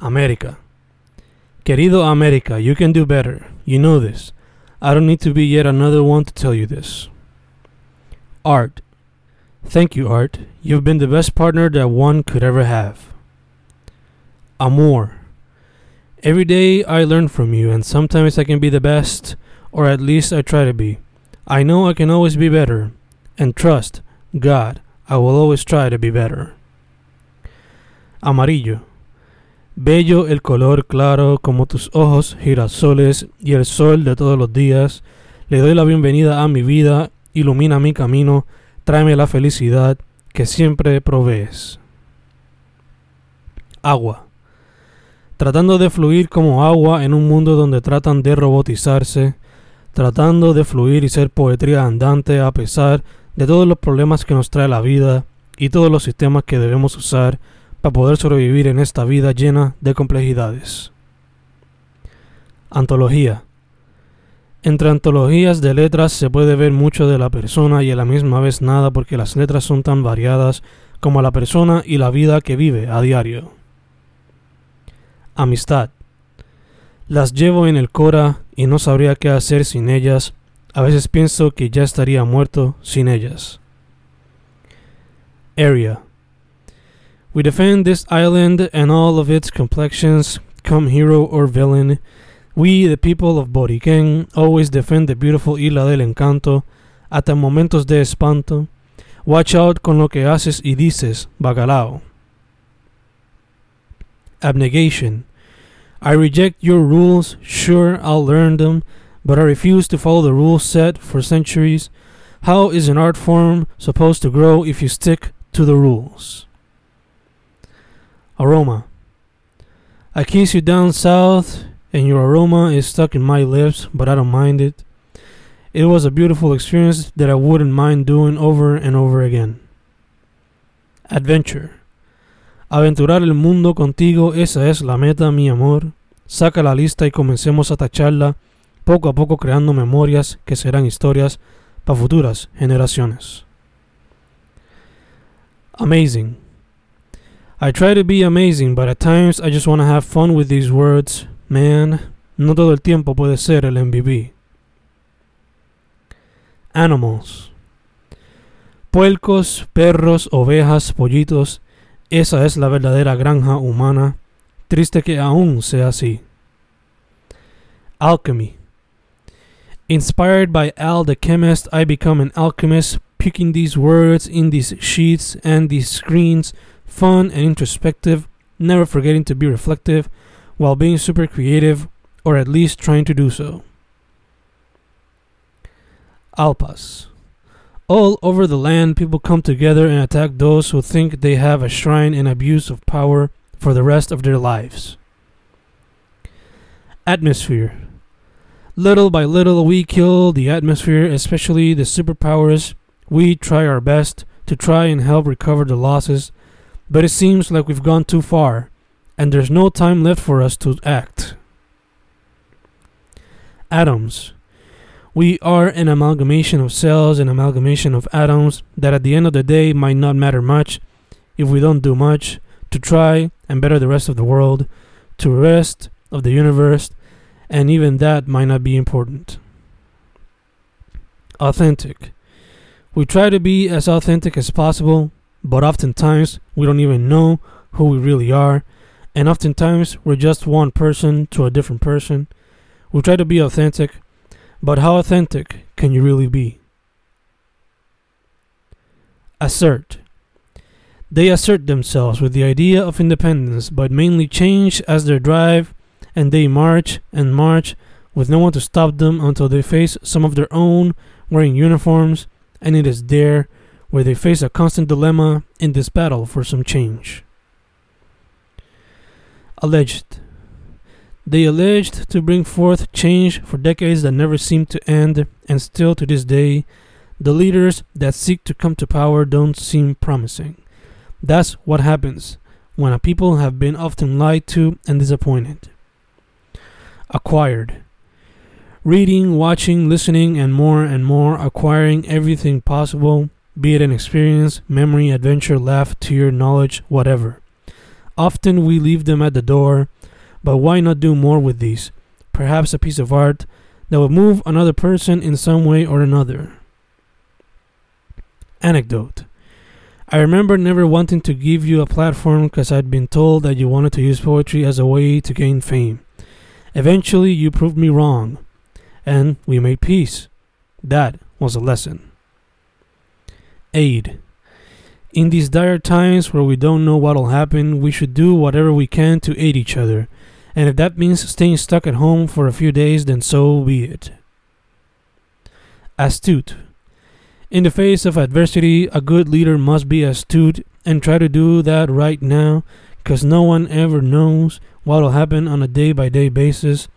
America. Querido America, you can do better. You know this. I don't need to be yet another one to tell you this. Art. Thank you, Art. You've been the best partner that one could ever have. Amor. Every day I learn from you, and sometimes I can be the best, or at least I try to be. I know I can always be better, and trust, God, I will always try to be better. Amarillo. Bello el color claro como tus ojos, girasoles y el sol de todos los días. Le doy la bienvenida a mi vida, ilumina mi camino, tráeme la felicidad que siempre provees. Agua. Tratando de fluir como agua en un mundo donde tratan de robotizarse, tratando de fluir y ser poetría andante a pesar de todos los problemas que nos trae la vida y todos los sistemas que debemos usar para poder sobrevivir en esta vida llena de complejidades. Antología. Entre antologías de letras se puede ver mucho de la persona y a la misma vez nada porque las letras son tan variadas como la persona y la vida que vive a diario. Amistad. Las llevo en el cora y no sabría qué hacer sin ellas. A veces pienso que ya estaría muerto sin ellas. Area. We defend this island and all of its complexions, come hero or villain. We, the people of Boriquén, always defend the beautiful Isla del Encanto, hasta momentos de espanto. Watch out con lo que haces y dices, bacalao. Abnegation. I reject your rules, sure, I'll learn them, but I refuse to follow the rules set for centuries. How is an art form supposed to grow if you stick to the rules? Aroma. I kiss you down south, and your aroma is stuck in my lips, but I don't mind it. It was a beautiful experience that I wouldn't mind doing over and over again. Adventure. Aventurar el mundo contigo, esa es la meta, mi amor. Saca la lista y comencemos a tacharla, poco a poco creando memorias que serán historias para futuras generaciones. Amazing. I try to be amazing, but at times I just want to have fun with these words. Man, no todo el tiempo puede ser el MVP. Animals. Puercos, perros, ovejas, pollitos, esa es la verdadera granja humana. Triste que aún sea así. Alchemy. Inspired by Al the chemist, I become an alchemist, picking these words in these sheets and these screens, fun and introspective, never forgetting to be reflective, while being super creative, or at least trying to do so. Alpas. All over the land, people come together and attack those who think they have a shrine and abuse of power for the rest of their lives. Atmosphere. Little by little, we kill the atmosphere, especially the superpowers. We try our best to try and help recover the losses, but it seems like we've gone too far, and there's no time left for us to act. Atoms. We are an amalgamation of cells, an amalgamation of atoms that at the end of the day might not matter much if we don't do much to try and better the rest of the world, to rest of the universe, and even that might not be important. Authentic. We try to be as authentic as possible, but oftentimes we don't even know who we really are, and oftentimes we're just one person to a different person. We try to be authentic, but how authentic can you really be? Assert. They assert themselves with the idea of independence, but mainly change as their drive, and they march and march with no one to stop them until they face some of their own wearing uniforms, and it is there where they face a constant dilemma in this battle for some change. Alleged. They alleged to bring forth change for decades that never seemed to end, and still to this day, the leaders that seek to come to power don't seem promising. That's what happens when a people have been often lied to and disappointed. Acquired. Reading, watching, listening, and more and more, acquiring everything possible, be it an experience, memory, adventure, laugh, tear, knowledge, whatever. Often we leave them at the door, but why not do more with these? Perhaps a piece of art that will move another person in some way or another. Anecdote I remember never wanting to give you a platform because I'd been told that you wanted to use poetry as a way to gain fame. Eventually, you proved me wrong, and we made peace. That was a lesson. Aid. In these dire times where we don't know what'll happen, we should do whatever we can to aid each other. And if that means staying stuck at home for a few days, then so be it. Astute. In the face of adversity, a good leader must be astute and try to do that right now, because no one ever knows what will happen on a day by day basis,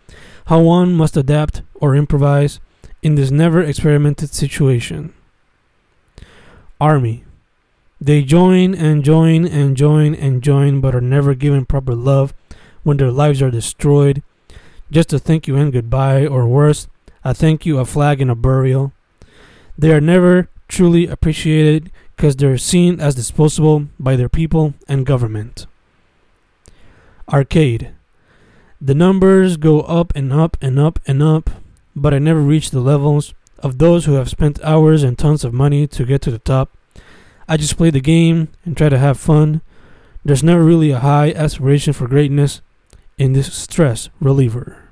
how one must adapt or improvise in this never experimented situation. Army. They join and join and join and join, but are never given proper love when their lives are destroyed. Just a thank you and goodbye, or worse, a thank you, a flag, and a burial. They are never truly appreciated because they're seen as disposable by their people and government. Arcade. The numbers go up and up and up and up, but I never reach the levels of those who have spent hours and tons of money to get to the top. I just play the game and try to have fun. There's never really a high aspiration for greatness in this stress reliever.